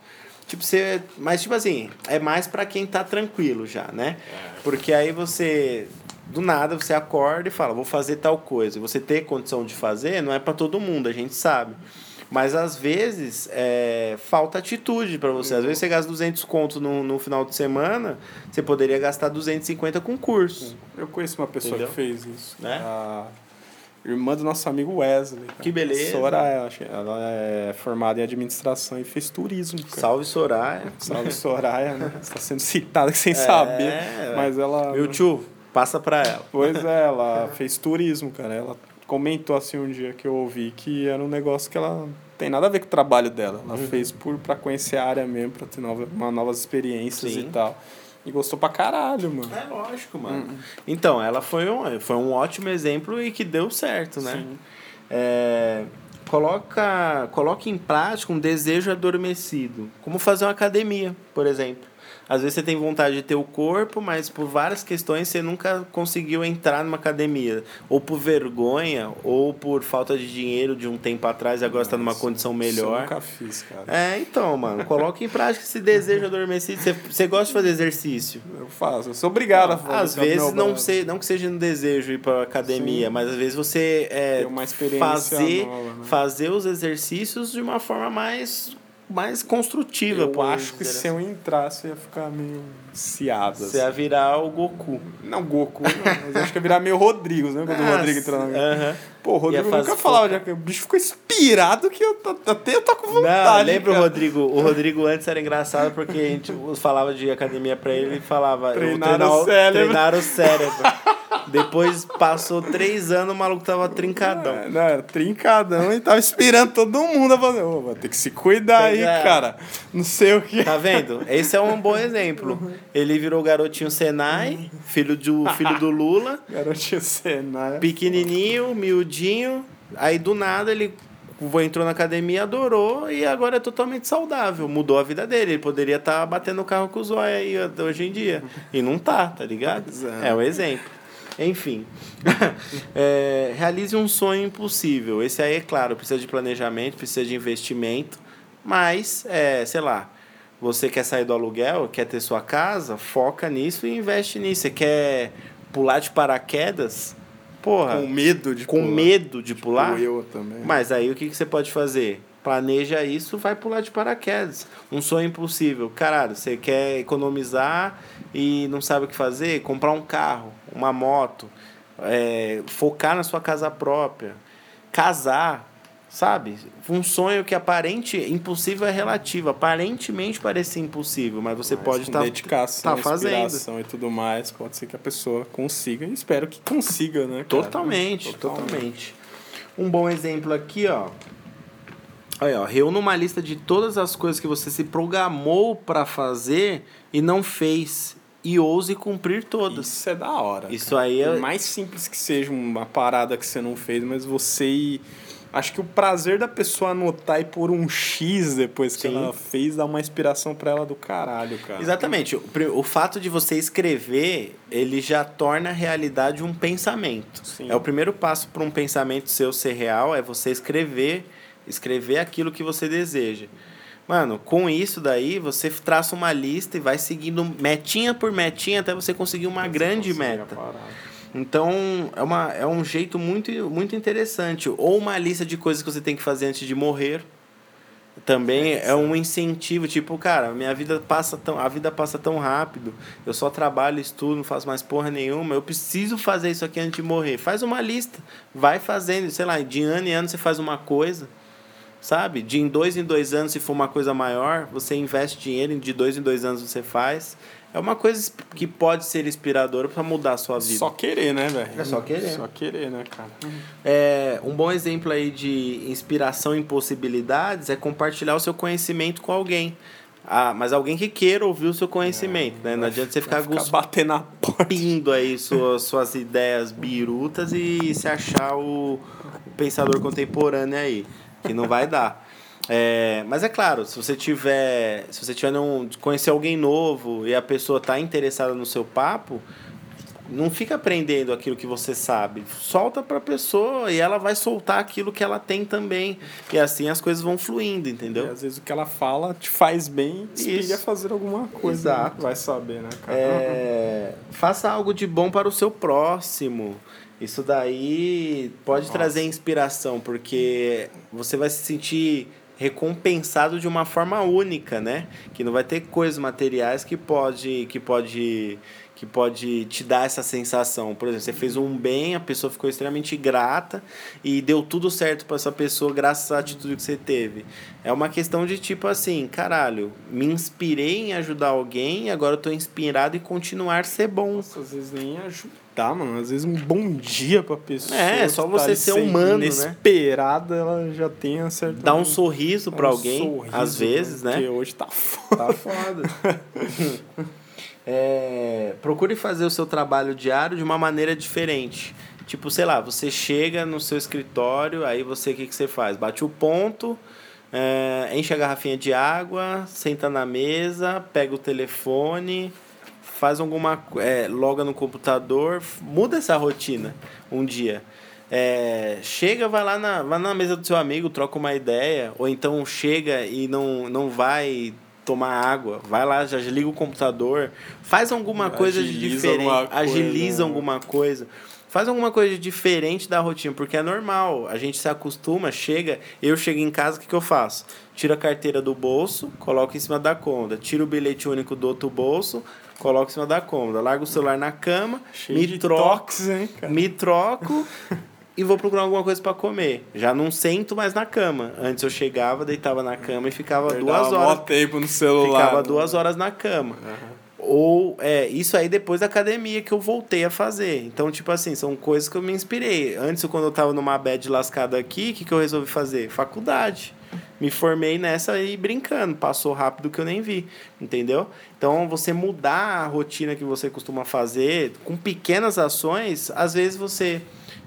Tipo, você. Mas, tipo assim, é mais para quem tá tranquilo já, né? É. Porque aí você. Do nada você acorda e fala, vou fazer tal coisa. Você ter condição de fazer não é para todo mundo, a gente sabe. Mas às vezes é, falta atitude para você. Às vezes você gasta 200 contos no, no final de semana, você poderia gastar 250 com curso. Eu conheço uma pessoa Entendeu? que fez isso. Né? A Irmã do nosso amigo Wesley. Que beleza. Soraya, ela é formada em administração e fez turismo. Cara. Salve Soraya. Salve Soraya, né? Está sendo citada sem é, saber. Mas ela. Meu tio, passa pra ela. Pois é, ela fez turismo, cara. Ela comentou assim um dia que eu ouvi que era um negócio que ela tem nada a ver com o trabalho dela. Ela uhum. fez por para conhecer a área mesmo, para ter nova, uma novas experiências Sim. e tal. E gostou pra caralho, mano. É lógico, mano. Uhum. Então, ela foi um, foi um ótimo exemplo e que deu certo, né? Sim. É, coloca, coloca em prática um desejo adormecido. Como fazer uma academia, por exemplo. Às vezes você tem vontade de ter o corpo, mas por várias questões você nunca conseguiu entrar numa academia. Ou por vergonha, ou por falta de dinheiro de um tempo atrás e agora está numa condição melhor. eu nunca fiz, cara. É, então, mano, coloque em prática esse desejo adormecido. Você, você gosta de fazer exercício? Eu faço, eu sou obrigado a fazer. Às vezes, não, sei, não que seja um desejo ir pra academia, Sim. mas às vezes você é, uma experiência fazer, nova, né? fazer os exercícios de uma forma mais mais construtiva. Eu acho que se eu entrasse, eu ia ficar meio ciado. Você assim. ia virar o Goku. Não, Goku, não, mas acho que ia virar meio Rodrigo, né? Quando o Rodrigo entrou na. Uh -huh. Pô, o Rodrigo nunca falava, já que o bicho ficou inspirado que eu até eu tô com vontade. Não, lembra o Rodrigo? O Rodrigo antes era engraçado porque a gente falava de academia pra ele e falava. Treinar, o cérebro. Treinar o cérebro. Depois passou três anos, o maluco tava trincadão. Não, não trincadão e tava esperando todo mundo a fazer. Ô, vai ter que se cuidar aí, é. cara. Não sei o que. Tá vendo? Esse é um bom exemplo. Ele virou o garotinho Senai, filho, de, filho do Lula. garotinho Senai. Pequenininho, miudinho. Aí do nada ele entrou na academia, adorou e agora é totalmente saudável. Mudou a vida dele. Ele poderia estar tá batendo o carro com o zóio aí hoje em dia. E não tá, tá ligado? É um exemplo. Enfim. é, realize um sonho impossível. Esse aí, é claro, precisa de planejamento, precisa de investimento. Mas, é, sei lá, você quer sair do aluguel, quer ter sua casa, foca nisso e investe nisso. Você quer pular de paraquedas? Porra. Com medo de com pular. medo de tipo pular? eu também. Mas aí o que, que você pode fazer? Planeja isso, vai pular de paraquedas. Um sonho impossível. Caralho, você quer economizar e não sabe o que fazer? Comprar um carro, uma moto, é, focar na sua casa própria, casar, sabe? Um sonho que aparente impossível é relativo. Aparentemente parece impossível, mas você mas pode estar tá, dedicação, tá fazendo e tudo mais, pode ser que a pessoa consiga. E espero que consiga, né? Cara? Totalmente, totalmente, totalmente. Um bom exemplo aqui, ó. Olha, ó, reúna uma lista de todas as coisas que você se programou para fazer e não fez. E ouse cumprir todas. Isso é da hora. Isso cara. aí é. Por mais simples que seja uma parada que você não fez, mas você. Acho que o prazer da pessoa anotar e pôr um X depois que Sim. ela fez dá uma inspiração para ela do caralho, cara. Exatamente. O, o fato de você escrever, ele já torna a realidade um pensamento. Sim. É o primeiro passo para um pensamento seu ser real, é você escrever escrever aquilo que você deseja. Mano, com isso daí, você traça uma lista e vai seguindo metinha por metinha até você conseguir uma grande meta. Então, é, uma, é um jeito muito, muito interessante. Ou uma lista de coisas que você tem que fazer antes de morrer. Também é, é um incentivo, tipo, cara, minha vida passa tão, a vida passa tão rápido, eu só trabalho, estudo, não faço mais porra nenhuma, eu preciso fazer isso aqui antes de morrer. Faz uma lista, vai fazendo, sei lá, de ano em ano você faz uma coisa sabe? De em dois em dois anos, se for uma coisa maior, você investe dinheiro, de dois em dois anos você faz. É uma coisa que pode ser inspiradora para mudar a sua vida. Só querer, né, velho? É só querer. Só querer, né, cara? É, um bom exemplo aí de inspiração em possibilidades é compartilhar o seu conhecimento com alguém. Ah, mas alguém que queira ouvir o seu conhecimento, é, né? Não adianta você ficar, ficar bater na porta. aí suas, suas ideias birutas e se achar o pensador contemporâneo aí que não vai dar. É, mas é claro, se você tiver, se você tiver não conhecer alguém novo e a pessoa está interessada no seu papo, não fica aprendendo aquilo que você sabe. Solta para a pessoa e ela vai soltar aquilo que ela tem também. E assim as coisas vão fluindo, entendeu? E às vezes o que ela fala te faz bem, te a fazer alguma coisa. Né? Exato. Né? Vai saber, né, cara? É, faça algo de bom para o seu próximo. Isso daí pode Nossa. trazer inspiração, porque você vai se sentir recompensado de uma forma única, né? Que não vai ter coisas materiais que pode que pode que pode te dar essa sensação. Por exemplo, você fez um bem, a pessoa ficou extremamente grata e deu tudo certo para essa pessoa graças à atitude que você teve. É uma questão de tipo assim, caralho, me inspirei em ajudar alguém e agora eu tô inspirado em continuar a ser bom. Nossa, às vezes nem ajudar, mano. Às vezes um bom dia pra pessoa. É, só você tá ser humano, inesperada, né? ela já tem a certa... Dá um sorriso para um alguém, sorriso, às vezes, né? Porque hoje tá foda. Tá foda. é, procure fazer o seu trabalho diário de uma maneira diferente. Tipo, sei lá, você chega no seu escritório, aí você o que, que você faz? Bate o ponto, é, enche a garrafinha de água, senta na mesa, pega o telefone, faz alguma. É, loga no computador, muda essa rotina um dia. É, chega, vai lá, na, vai na mesa do seu amigo, troca uma ideia, ou então chega e não, não vai tomar água, vai lá, já liga o computador, faz alguma coisa agiliza de diferente, alguma agiliza coisa. alguma coisa. Faz alguma coisa diferente da rotina, porque é normal. A gente se acostuma, chega, eu chego em casa, o que, que eu faço? Tiro a carteira do bolso, coloco em cima da cômoda. Tiro o bilhete único do outro bolso, coloco em cima da cômoda. Largo o celular na cama, Cheio me troco, toques, hein, me troco e vou procurar alguma coisa para comer. Já não sento mais na cama. Antes eu chegava, deitava na cama e ficava duas horas. tempo no celular. Ficava duas horas na cama. Uhum. Ou é, isso aí depois da academia que eu voltei a fazer. Então, tipo assim, são coisas que eu me inspirei. Antes, quando eu tava numa bad lascada aqui, o que, que eu resolvi fazer? Faculdade. Me formei nessa aí brincando. Passou rápido que eu nem vi. Entendeu? Então, você mudar a rotina que você costuma fazer com pequenas ações, às vezes você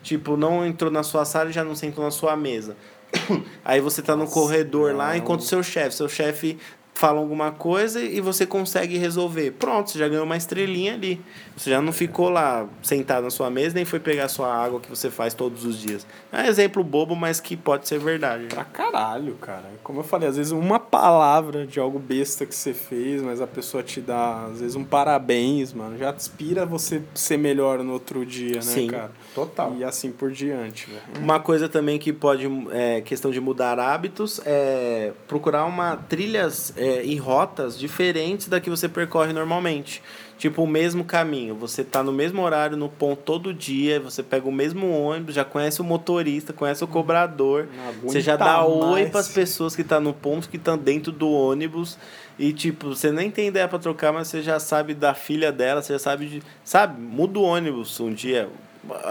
Tipo, não entrou na sua sala e já não sentou na sua mesa. Aí você tá no corredor não. lá, enquanto seu chefe, seu chefe fala alguma coisa e você consegue resolver. Pronto, você já ganhou uma estrelinha ali. Você já não ficou lá sentado na sua mesa, nem foi pegar sua água que você faz todos os dias. É um exemplo bobo, mas que pode ser verdade. Pra caralho, cara. Como eu falei, às vezes uma palavra de algo besta que você fez, mas a pessoa te dá, às vezes, um parabéns, mano. Já inspira você ser melhor no outro dia, né, Sim, cara? Total. E assim por diante. Uma coisa também que pode, é questão de mudar hábitos, é procurar uma trilhas. É, em rotas diferentes da que você percorre normalmente. Tipo, o mesmo caminho. Você tá no mesmo horário, no ponto todo dia, você pega o mesmo ônibus, já conhece o motorista, conhece o cobrador. Você já dá mais. oi para as pessoas que estão tá no ponto, que estão dentro do ônibus. E, tipo, você nem tem ideia para trocar, mas você já sabe da filha dela, você já sabe de. Sabe? Muda o ônibus um dia.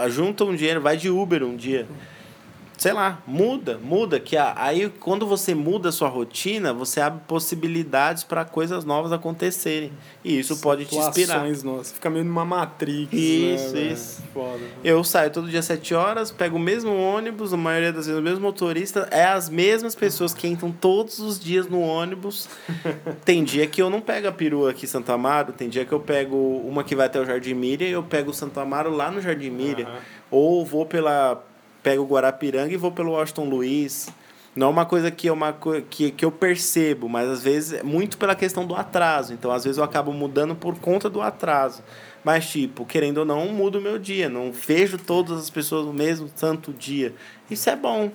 Junta um dinheiro, vai de Uber um dia sei lá, muda, muda. Que aí quando você muda a sua rotina, você abre possibilidades para coisas novas acontecerem. E isso pode te inspirar. Novas. Fica meio numa matrix. Isso, né, isso. Foda, Eu saio todo dia às 7 horas, pego o mesmo ônibus, a maioria das vezes o mesmo motorista, é as mesmas pessoas que entram todos os dias no ônibus. tem dia que eu não pego a perua aqui em Santa Amaro, tem dia que eu pego uma que vai até o Jardim Miriam e eu pego o Santa Amaro lá no Jardim Miriam. Uhum. Ou vou pela pego o Guarapiranga e vou pelo Washington Luiz. Não é uma coisa que, é uma, que, que eu percebo, mas às vezes é muito pela questão do atraso. Então, às vezes eu acabo mudando por conta do atraso. Mas, tipo, querendo ou não, muda o meu dia. Não vejo todas as pessoas no mesmo tanto dia. Isso é bom.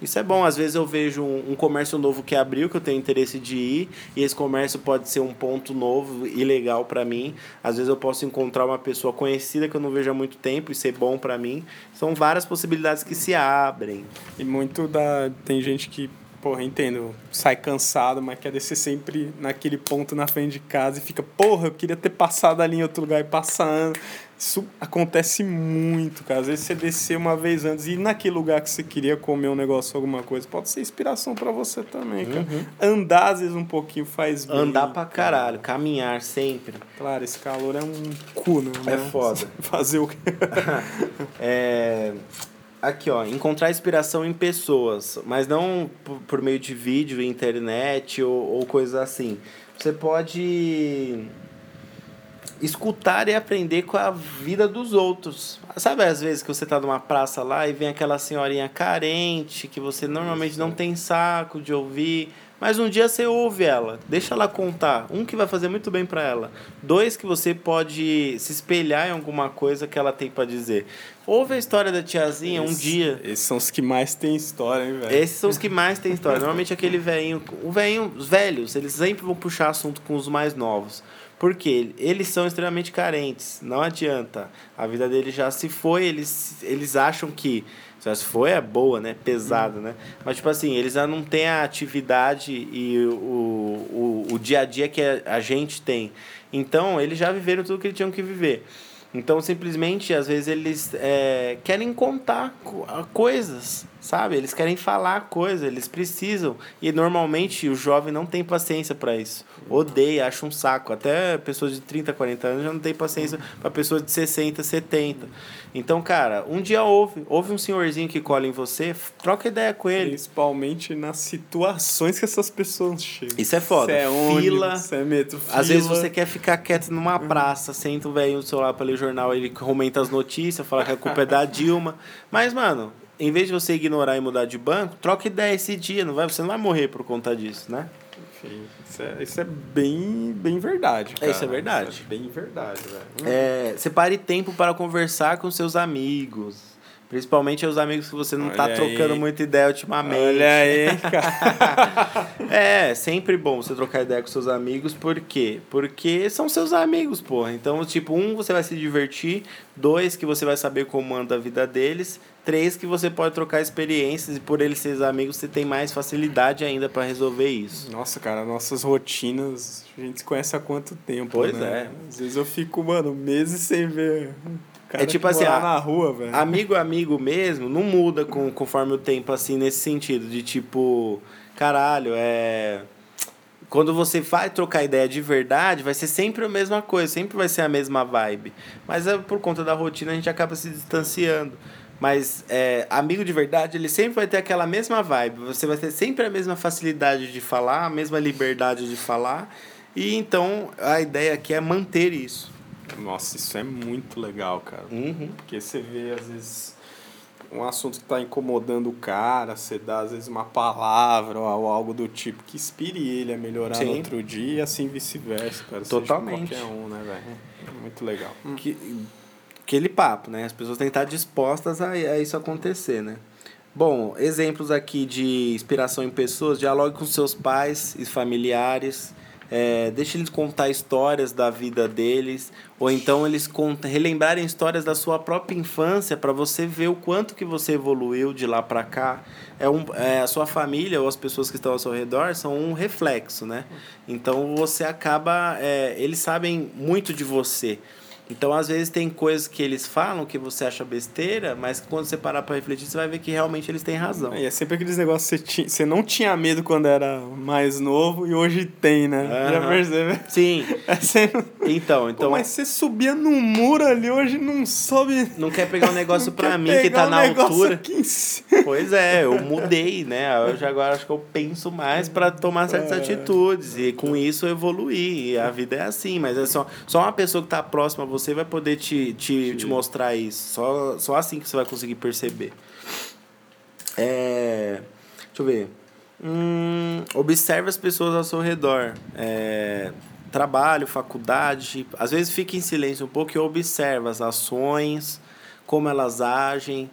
Isso é bom. Às vezes eu vejo um, um, comércio novo que abriu, que eu tenho interesse de ir, e esse comércio pode ser um ponto novo e legal para mim. Às vezes eu posso encontrar uma pessoa conhecida que eu não vejo há muito tempo e ser bom para mim. São várias possibilidades que se abrem. E muito da. Tem gente que porra, entendo, sai cansado, mas quer descer sempre naquele ponto na frente de casa e fica, porra, eu queria ter passado ali em outro lugar e passando. Isso acontece muito, cara. Às vezes você descer uma vez antes e ir naquele lugar que você queria comer um negócio, alguma coisa, pode ser inspiração para você também, cara. Uhum. Andar às vezes um pouquinho faz bem. Andar pra caralho, caminhar sempre. Claro, esse calor é um cu, né? É foda. Fazer o quê? é Aqui, ó, encontrar inspiração em pessoas, mas não por, por meio de vídeo, internet ou, ou coisas assim. Você pode escutar e aprender com a vida dos outros. Sabe às vezes que você tá numa praça lá e vem aquela senhorinha carente que você normalmente não tem saco de ouvir, Mas um dia você ouve ela, deixa ela contar. Um que vai fazer muito bem para ela. Dois que você pode se espelhar em alguma coisa que ela tem para dizer. Ouve a história da tiazinha um dia. Esses são os que mais têm história, hein, velho? Esses são os que mais têm história. Normalmente aquele velhinho, o velhinho, os velhos, eles sempre vão puxar assunto com os mais novos. Porque eles são extremamente carentes, não adianta. A vida deles já se foi, eles, eles acham que se foi é boa, né? Pesada, né? Mas, tipo assim, eles já não têm a atividade e o, o, o dia a dia que a gente tem. Então, eles já viveram tudo que eles tinham que viver. Então, simplesmente, às vezes, eles é, querem contar coisas, sabe? Eles querem falar coisas, eles precisam. E, normalmente, o jovem não tem paciência para isso. Odeia, acha um saco. Até pessoas de 30, 40 anos já não tem paciência para pessoas de 60, 70. Então, cara, um dia ouve, ouve um senhorzinho que cola em você, troca ideia com ele. Principalmente nas situações que essas pessoas chegam. Isso é foda. é fila. Ônibus, é metro, fila. Às vezes você quer ficar quieto numa praça, senta o velho no celular pra ler jornal, ele comenta as notícias, fala que a culpa é da Dilma. Mas, mano, em vez de você ignorar e mudar de banco, troca ideia esse dia, não vai, você não vai morrer por conta disso, né? Enfim, isso é, isso é bem, bem verdade, cara. É, isso é verdade. Isso é bem verdade, velho. É, separe tempo para conversar com seus amigos. Principalmente os amigos que você não tá aí. trocando muita ideia ultimamente. Olha aí, cara. é, sempre bom você trocar ideia com seus amigos. Por quê? Porque são seus amigos, porra. Então, tipo, um, você vai se divertir. Dois, que você vai saber como anda a vida deles. Três, que você pode trocar experiências. E por eles serem amigos, você tem mais facilidade ainda para resolver isso. Nossa, cara, nossas rotinas, a gente se conhece há quanto tempo, Pois né? é. Às vezes eu fico, mano, meses sem ver Cara é tipo assim, a, na rua, velho. Amigo amigo mesmo, não muda com, conforme o tempo, assim, nesse sentido, de tipo, caralho, é. Quando você vai trocar ideia de verdade, vai ser sempre a mesma coisa, sempre vai ser a mesma vibe. Mas é, por conta da rotina a gente acaba se distanciando. Mas é, amigo de verdade, ele sempre vai ter aquela mesma vibe. Você vai ter sempre a mesma facilidade de falar, a mesma liberdade de falar. E então a ideia aqui é manter isso. Nossa, isso é muito legal, cara. Uhum. Porque você vê, às vezes, um assunto que está incomodando o cara, você dá, às vezes, uma palavra ou algo do tipo que inspire ele a melhorar Sim. no outro dia e assim vice-versa, cara. Totalmente. Seja qualquer um, né, velho? É muito legal. Que, aquele papo, né? As pessoas têm que estar dispostas a, a isso acontecer, né? Bom, exemplos aqui de inspiração em pessoas, dialogue com seus pais e familiares, é, deixe eles contar histórias da vida deles, ou então eles relembrarem histórias da sua própria infância para você ver o quanto que você evoluiu de lá para cá. É um, é, a sua família ou as pessoas que estão ao seu redor são um reflexo, né? Então você acaba. É, eles sabem muito de você. Então, às vezes, tem coisas que eles falam que você acha besteira, mas quando você parar para refletir, você vai ver que realmente eles têm razão. É, é sempre aqueles negócios que você, tinha, você não tinha medo quando era mais novo e hoje tem, né? Uhum. Já percebe? Sim. É sempre... Então, então... Pô, mas você subia no muro ali, hoje não sobe... Não quer pegar um negócio para mim que tá um na altura. Aqui Pois é, eu mudei, né? Hoje agora acho que eu penso mais para tomar certas é. atitudes e com isso eu evoluí. E a vida é assim, mas é só, só uma pessoa que tá próxima a você vai poder te, te, te mostrar isso. Só, só assim que você vai conseguir perceber. É, deixa eu ver. Hum, observe as pessoas ao seu redor. É, trabalho, faculdade. Às vezes fica em silêncio um pouco e observa as ações, como elas agem,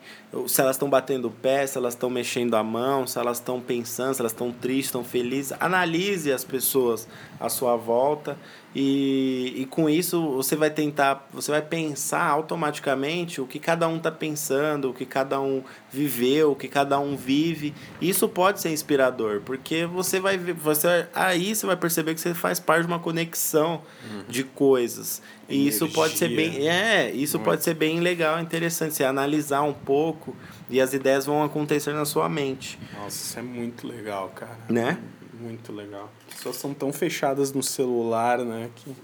se elas estão batendo o pé, se elas estão mexendo a mão, se elas estão pensando, se elas estão tristes, estão felizes. Analise as pessoas à sua volta e, e com isso você vai tentar, você vai pensar automaticamente o que cada um está pensando, o que cada um viveu, o que cada um vive. Isso pode ser inspirador, porque você vai você aí você vai perceber que você faz parte de uma conexão uhum. de coisas. E Energia. isso pode ser bem, é, isso pode ser bem legal, interessante você analisar um pouco e as ideias vão acontecer na sua mente. Nossa, isso é muito legal, cara. Né? Muito legal. As pessoas são tão fechadas no celular, né? Que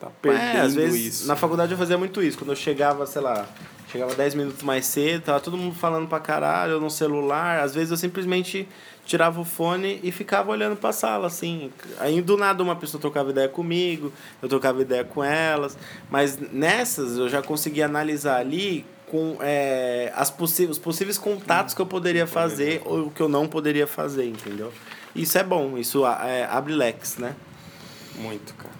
tá perdendo é, às vezes, isso. Na faculdade eu fazia muito isso. Quando eu chegava, sei lá, chegava 10 minutos mais cedo, tava todo mundo falando pra caralho no celular. Às vezes eu simplesmente tirava o fone e ficava olhando pra sala, assim. Aí do nada uma pessoa trocava ideia comigo, eu trocava ideia com elas. Mas nessas eu já conseguia analisar ali com é, as possíveis, os possíveis contatos que eu poderia fazer ou que eu não poderia fazer, entendeu? Isso é bom, isso é, abre leques, né? Muito, cara.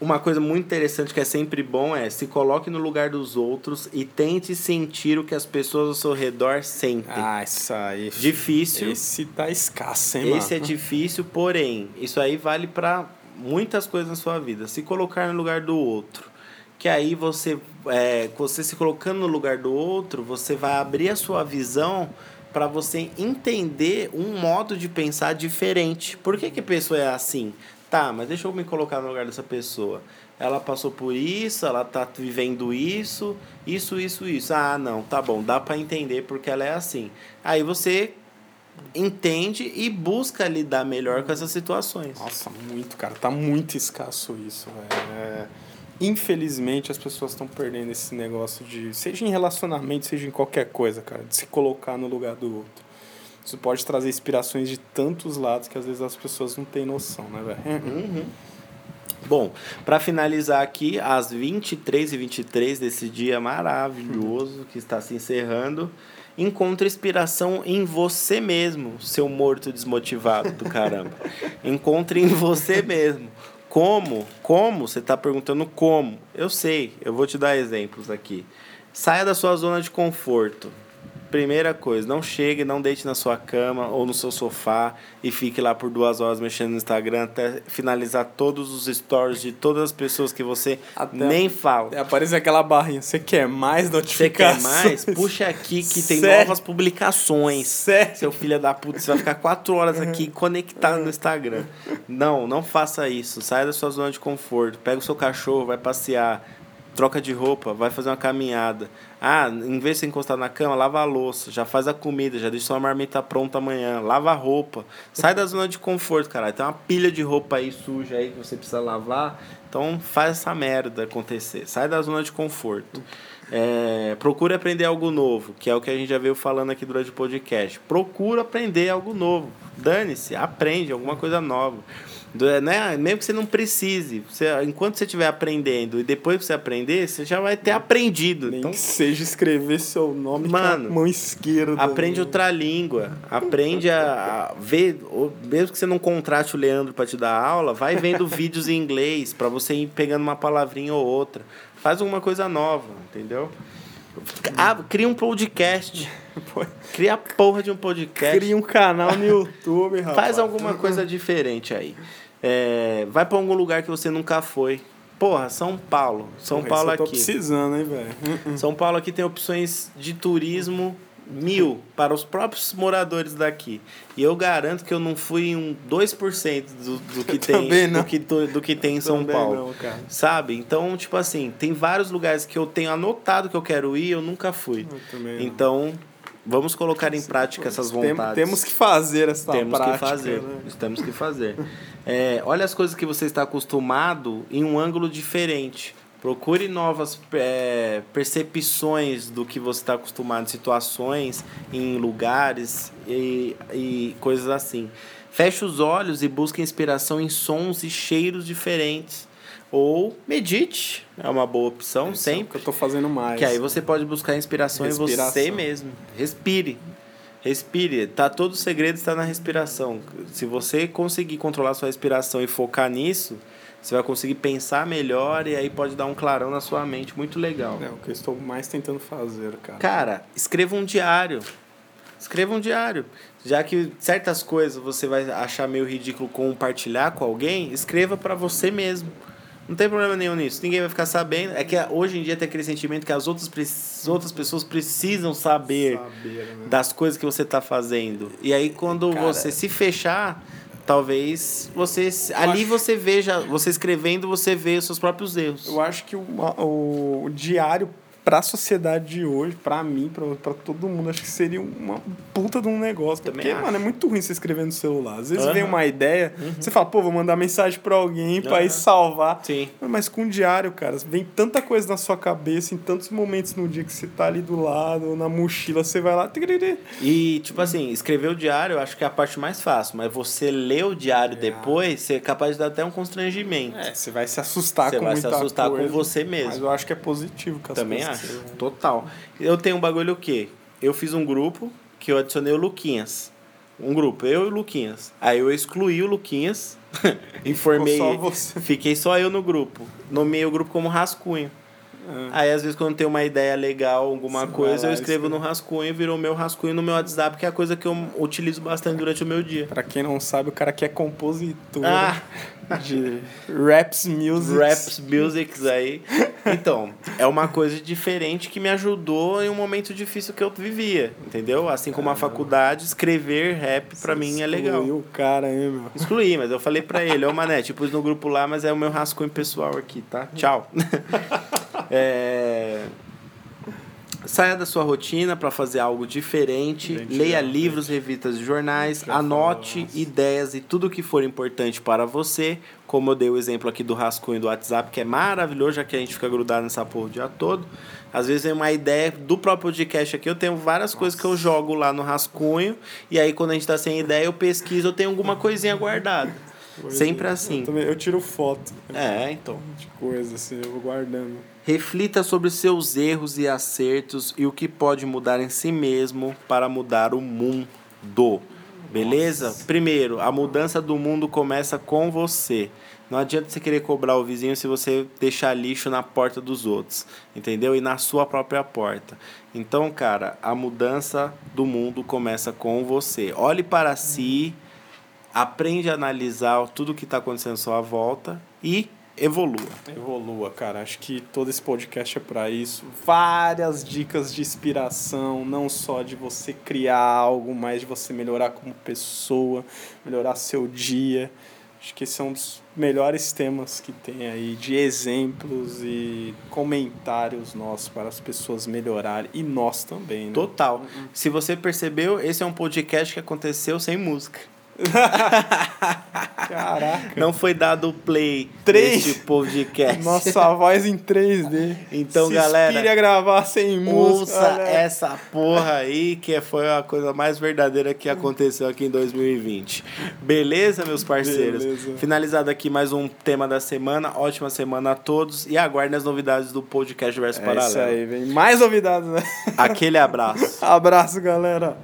Uma coisa muito interessante que é sempre bom é se coloque no lugar dos outros e tente sentir o que as pessoas ao seu redor sentem. Ah, isso aí. Difícil. Esse tá escasso, hein, Esse mano? é difícil, porém, isso aí vale para muitas coisas na sua vida. Se colocar no lugar do outro. Que aí você, é, você se colocando no lugar do outro, você vai abrir a sua visão para você entender um modo de pensar diferente. Por que, que a pessoa é assim? Tá, mas deixa eu me colocar no lugar dessa pessoa. Ela passou por isso, ela tá vivendo isso, isso, isso, isso. Ah, não, tá bom, dá para entender porque ela é assim. Aí você entende e busca lidar melhor com essas situações. Nossa, muito, cara. Tá muito escasso isso, velho. É... Infelizmente, as pessoas estão perdendo esse negócio de... Seja em relacionamento, seja em qualquer coisa, cara. De se colocar no lugar do outro. Isso pode trazer inspirações de tantos lados que às vezes as pessoas não têm noção, né, velho? Uhum. Bom, para finalizar aqui, às 23h23 desse dia maravilhoso que está se encerrando, encontre inspiração em você mesmo, seu morto desmotivado do caramba. encontre em você mesmo. Como? Como? Você está perguntando como? Eu sei, eu vou te dar exemplos aqui. Saia da sua zona de conforto. Primeira coisa, não chegue, não deite na sua cama ou no seu sofá e fique lá por duas horas mexendo no Instagram até finalizar todos os stories de todas as pessoas que você até nem fala. Aparece aquela barrinha. Você quer mais Você notificações? quer mais? Puxa aqui que tem Sério? novas publicações. Sério? Seu filho da puta, você vai ficar quatro horas aqui conectado no Instagram. Não, não faça isso. Saia da sua zona de conforto. Pega o seu cachorro, vai passear troca de roupa, vai fazer uma caminhada. Ah, em vez de você encostar na cama, lava a louça, já faz a comida, já deixa sua marmita pronta amanhã, lava a roupa. Sai da zona de conforto, cara. Tem uma pilha de roupa aí suja aí que você precisa lavar. Então faz essa merda acontecer. Sai da zona de conforto. É, procure aprender algo novo, que é o que a gente já veio falando aqui durante o podcast. Procura aprender algo novo. Dane-se, aprende alguma coisa nova. Né? Mesmo que você não precise. Você, enquanto você estiver aprendendo e depois que você aprender, você já vai ter aprendido. Nem então, que seja escrever seu nome mano, com a mão esquerda. Aprende outra língua. Aprende a, a ver. Mesmo que você não contrate o Leandro para te dar aula, vai vendo vídeos em inglês para você ir pegando uma palavrinha ou outra. Faz alguma coisa nova, entendeu? Ah, cria um podcast. Cria a porra de um podcast. Cria um canal no YouTube, rapaz. Faz alguma coisa diferente aí. É, vai para algum lugar que você nunca foi. Porra, São Paulo. São Porra, Paulo eu tô aqui. precisando, hein, velho? São Paulo aqui tem opções de turismo mil para os próprios moradores daqui. E eu garanto que eu não fui em um 2% do, do que tem do que, do, do que tem em São Paulo. não, cara. Sabe? Então, tipo assim, tem vários lugares que eu tenho anotado que eu quero ir, eu nunca fui. Eu também não. Vamos colocar em prática essas Tem- vontades. Temos que fazer essa Temos prática. que fazer. né? Temos que fazer. É, olha as coisas que você está acostumado em um ângulo diferente. Procure novas é, percepções do que você está acostumado, em situações, em lugares e, e coisas assim. Feche os olhos e busque inspiração em sons e cheiros diferentes. Ou medite, é uma boa opção, é sempre. que eu tô fazendo mais. Que aí você pode buscar inspiração, em você mesmo. Respire. Respire. Tá todo o segredo está na respiração. Se você conseguir controlar sua respiração e focar nisso, você vai conseguir pensar melhor e aí pode dar um clarão na sua mente. Muito legal. É o que eu estou mais tentando fazer, cara. Cara, escreva um diário. Escreva um diário. Já que certas coisas você vai achar meio ridículo compartilhar com alguém, escreva para você mesmo. Não tem problema nenhum nisso. Ninguém vai ficar sabendo. É que hoje em dia tem aquele sentimento que as outras, outras pessoas precisam saber Saber, né? das coisas que você está fazendo. E aí quando Cara, você se fechar, talvez você ali acho- você veja, você escrevendo, você vê os seus próprios erros. Eu acho que o, o, o diário pra sociedade de hoje, pra mim, pra, pra todo mundo, acho que seria uma puta de um negócio. Também Porque, acho. mano, é muito ruim você escrever no celular. Às vezes Aham. vem uma ideia, você fala, pô, vou mandar mensagem pra alguém pra ir salvar. Sim. Mas com o diário, cara, vem tanta coisa na sua cabeça, em tantos momentos no dia que você tá ali do lado, na mochila, você vai lá. E, tipo assim, escrever o diário eu acho que é a parte mais fácil, mas você ler o diário depois, você é capaz de dar até um constrangimento. É, você vai se assustar Você com vai se muita assustar com coisa, você mesmo. Mas eu acho que é positivo que as Também coisas acho. Total. Eu tenho um bagulho o quê? Eu fiz um grupo que eu adicionei o Luquinhas. Um grupo, eu e o Luquinhas. Aí eu excluí o Luquinhas, informei. Só. Fiquei só eu no grupo. Nomeei o grupo como rascunho. Aí, às vezes, quando tem uma ideia legal, alguma Você coisa, eu escrevo no rascunho, virou meu rascunho no meu WhatsApp, que é a coisa que eu utilizo bastante durante o meu dia. Pra quem não sabe, o cara aqui é compositor Ah. de raps music. Raps, musics aí. Então, é uma coisa diferente que me ajudou em um momento difícil que eu vivia, entendeu? Assim como a faculdade, escrever rap pra mim é legal. E o cara, hein, meu? Excluí, mas eu falei pra ele, ô Mané, te pus no grupo lá, mas é o meu rascunho pessoal aqui, tá? Tchau. É, Saia da sua rotina para fazer algo diferente, leia realmente. livros, revistas e jornais, anote ideias e tudo que for importante para você, como eu dei o exemplo aqui do rascunho do WhatsApp, que é maravilhoso, já que a gente fica grudado nessa porra o dia todo. Às vezes é uma ideia do próprio podcast aqui, eu tenho várias coisas que eu jogo lá no rascunho, e aí quando a gente tá sem ideia, eu pesquiso, eu tenho alguma coisinha guardada. Sempre assim. Eu, também, eu tiro foto É, então. de coisa, assim, eu vou guardando. Reflita sobre seus erros e acertos e o que pode mudar em si mesmo para mudar o mundo. Beleza? Primeiro, a mudança do mundo começa com você. Não adianta você querer cobrar o vizinho se você deixar lixo na porta dos outros, entendeu? E na sua própria porta. Então, cara, a mudança do mundo começa com você. Olhe para si, aprende a analisar tudo que está acontecendo à sua volta e evolua. Evolua, cara. Acho que todo esse podcast é para isso. Várias dicas de inspiração, não só de você criar algo, mas de você melhorar como pessoa, melhorar seu dia. Acho que esse é um dos melhores temas que tem aí, de exemplos e comentários nossos para as pessoas melhorarem. E nós também, né? Total. Se você percebeu, esse é um podcast que aconteceu sem música. Caraca. Não foi dado o play Três? neste podcast. Nossa voz em 3D. Então, Se galera, inspire a gravar sem música. Ouça essa porra aí, que foi a coisa mais verdadeira que aconteceu aqui em 2020. Beleza, meus parceiros? Beleza. Finalizado aqui mais um tema da semana. Ótima semana a todos e aguardem as novidades do podcast Verso É isso Paralelo. aí, vem mais novidades, né? Aquele abraço. Abraço, galera.